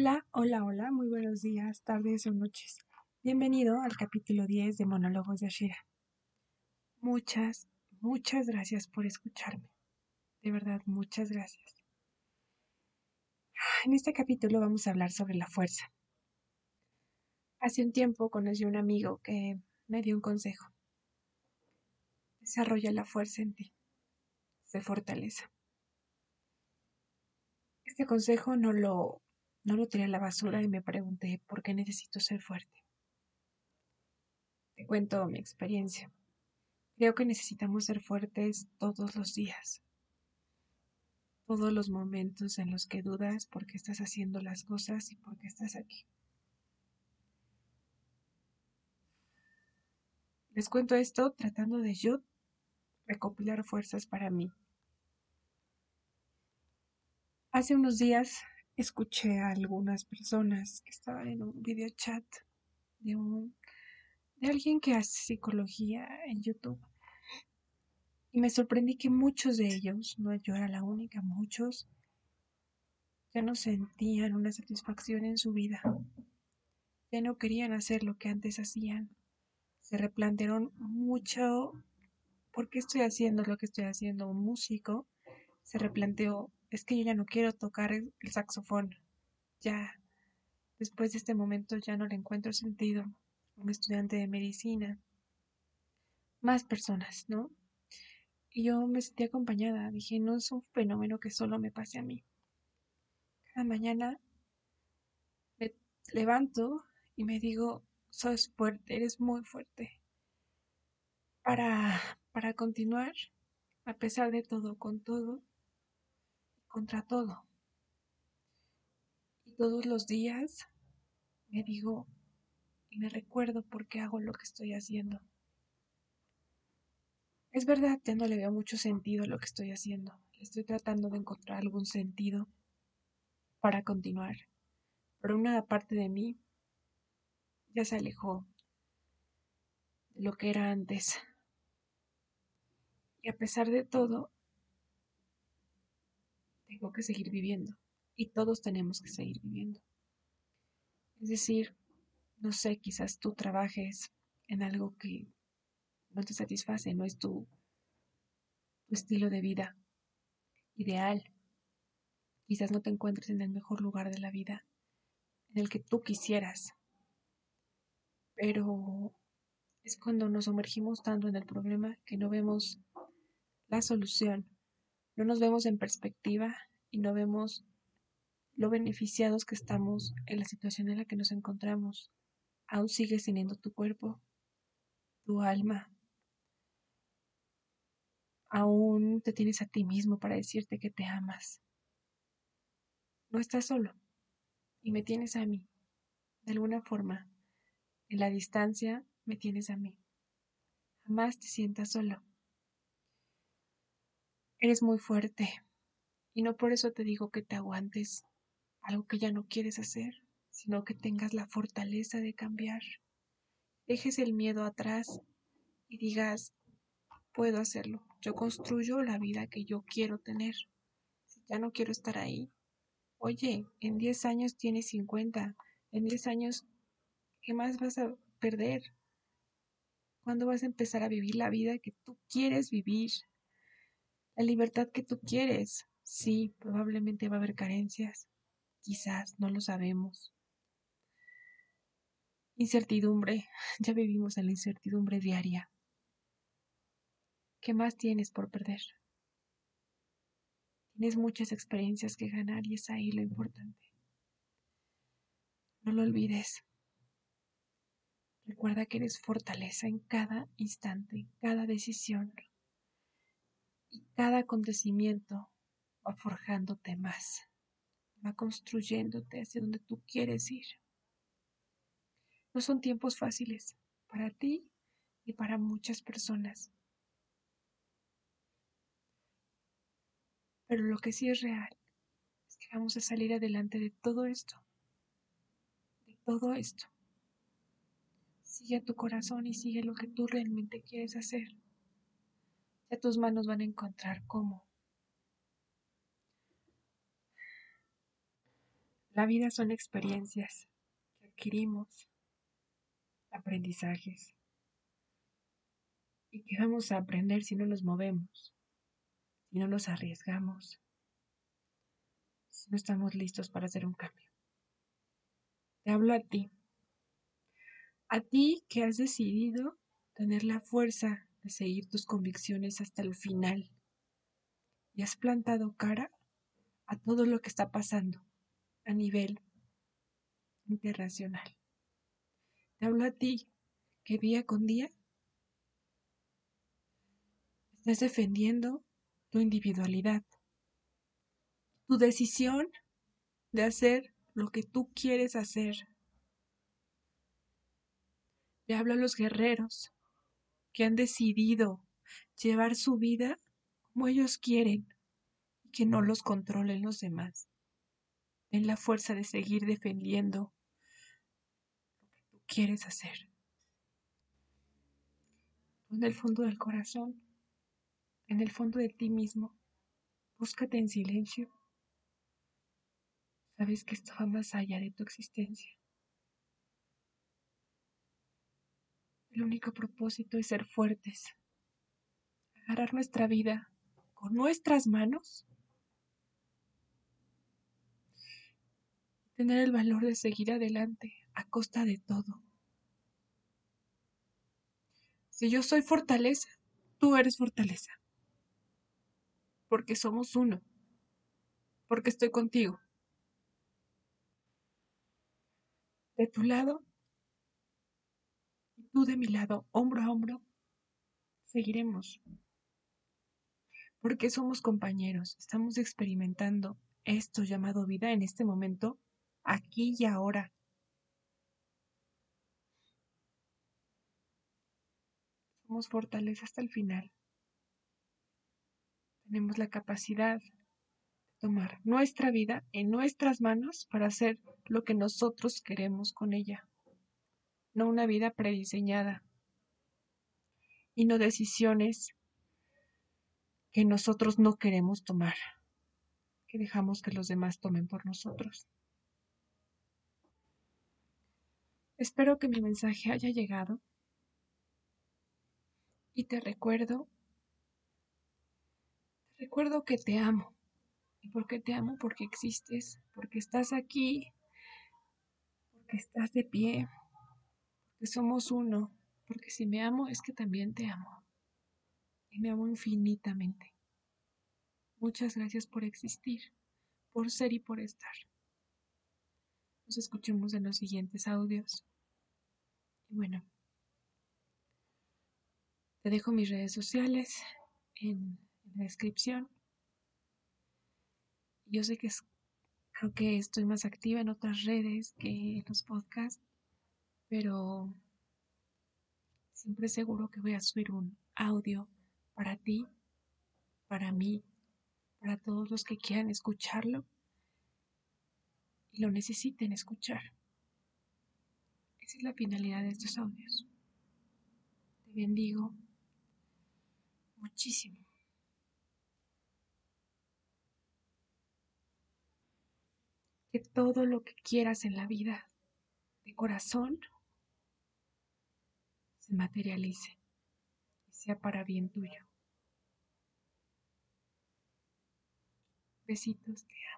Hola, hola, hola, muy buenos días, tardes o noches. Bienvenido al capítulo 10 de Monólogos de Ashira. Muchas, muchas gracias por escucharme. De verdad, muchas gracias. En este capítulo vamos a hablar sobre la fuerza. Hace un tiempo conocí a un amigo que me dio un consejo. Desarrolla la fuerza en ti. Se fortaleza. Este consejo no lo no lo tiré a la basura y me pregunté por qué necesito ser fuerte. Te cuento mi experiencia. Creo que necesitamos ser fuertes todos los días. Todos los momentos en los que dudas por qué estás haciendo las cosas y por qué estás aquí. Les cuento esto tratando de yo recopilar fuerzas para mí. Hace unos días escuché a algunas personas que estaban en un video chat de un de alguien que hace psicología en YouTube. Y me sorprendí que muchos de ellos, no yo era la única, muchos ya no sentían una satisfacción en su vida. Ya no querían hacer lo que antes hacían. Se replantearon mucho por qué estoy haciendo lo que estoy haciendo. Un músico se replanteó es que yo ya no quiero tocar el, saxofón. Ya, después de este momento ya no le encuentro sentido. Un estudiante de medicina. Más personas, ¿no? Y yo me sentí acompañada. Dije, no es un fenómeno que solo me pase a mí. Cada mañana me levanto y me digo, sos fuerte, eres muy fuerte. Para, para continuar, a pesar de todo, con todo, contra todo. Y todos los días me digo y me recuerdo por qué hago lo que estoy haciendo. Es verdad, que no le veo mucho sentido a lo que estoy haciendo. Estoy tratando de encontrar algún sentido para continuar. Pero una parte de mí ya se alejó de lo que era antes. Y a pesar de todo, tengo que seguir viviendo y todos tenemos que seguir viviendo. Es decir, no sé, quizás tú trabajes en algo que no te satisface, no es tu, tu estilo de vida ideal. Quizás no te encuentres en el mejor lugar de la vida en el que tú quisieras. Pero es cuando nos sumergimos tanto en el problema que no vemos la solución no nos vemos en perspectiva y no vemos lo beneficiados que estamos en la situación en la que nos encontramos. Aún sigues teniendo tu cuerpo, tu alma. Aún te tienes a ti mismo para decirte que te amas. No estás solo y me tienes a mí. De alguna forma, en la distancia, me tienes a mí. Jamás te sientas solo. Eres muy fuerte y no por eso te digo que te aguantes algo que ya no quieres hacer, sino que tengas la fortaleza de cambiar. Dejes el miedo atrás y digas, puedo hacerlo. Yo construyo la vida que yo quiero tener. Si ya no quiero estar ahí, oye, en 10 años tienes 50, en 10 años, ¿qué más vas a perder? ¿Cuándo vas a empezar a vivir la vida que tú quieres vivir? La libertad que tú quieres. Sí, probablemente va a haber carencias, quizás, no lo sabemos. Incertidumbre, ya vivimos en la incertidumbre diaria. ¿Qué más tienes por perder? Tienes muchas experiencias que ganar y es ahí lo importante. No lo olvides. Recuerda que eres fortaleza en cada instante, en cada decisión, y cada acontecimiento va forjándote más, va construyéndote hacia donde tú quieres ir. No son tiempos fáciles para ti y para muchas personas. Pero lo que sí es real es que vamos a salir adelante de todo esto. De todo esto. Sigue a tu corazón y sigue lo que tú realmente quieres hacer ya tus manos van a encontrar cómo. La vida son experiencias que adquirimos, aprendizajes. ¿Y qué vamos a aprender si no nos movemos? Si no nos arriesgamos? Si no estamos listos para hacer un cambio. Te hablo a ti. A ti que has decidido tener la fuerza seguir tus convicciones hasta el final y has plantado cara a todo lo que está pasando a nivel internacional. Te hablo a ti que día con día estás defendiendo tu individualidad, tu decisión de hacer lo que tú quieres hacer. Te hablo a los guerreros que han decidido llevar su vida como ellos quieren y que no los controlen los demás ten la fuerza de seguir defendiendo lo que tú quieres hacer. En el fondo del corazón, en el fondo de ti mismo, búscate en silencio. Sabes que esto va más allá de tu existencia. El único propósito es ser fuertes, agarrar nuestra vida con nuestras manos tener el valor de seguir adelante a costa de todo. Si yo soy fortaleza, tú eres fortaleza. Porque somos uno. Porque estoy contigo. De tu lado tú de mi lado, hombro a hombro, seguiremos. Porque somos compañeros, estamos experimentando esto llamado vida en este momento aquí y ahora. Somos fortaleza hasta el final. Tenemos la capacidad de tomar nuestra vida en nuestras manos para hacer lo que nosotros queremos con ella. No una vida prediseñada y no decisiones que nosotros no queremos tomar, que dejamos que los demás tomen por nosotros. Espero que mi mensaje haya llegado y te recuerdo, te recuerdo que te amo. ¿Y por qué te amo? Porque existes, porque estás aquí, porque estás de pie, porque somos uno, porque si me amo es que también te amo. Y me amo infinitamente. Muchas gracias por existir, por ser y por estar. Nos escuchemos en los siguientes audios. Y bueno, te dejo mis redes sociales en, la descripción. Yo sé que creo que estoy más activa en otras redes que en los podcasts, pero siempre seguro que voy a subir un audio para ti, para mí, para todos los que quieran escucharlo y lo necesiten escuchar. Esa es la finalidad de estos audios. Te bendigo muchísimo. Que todo lo que quieras en la vida de corazón se materialice y sea para bien tuyo. Besitos, te amo.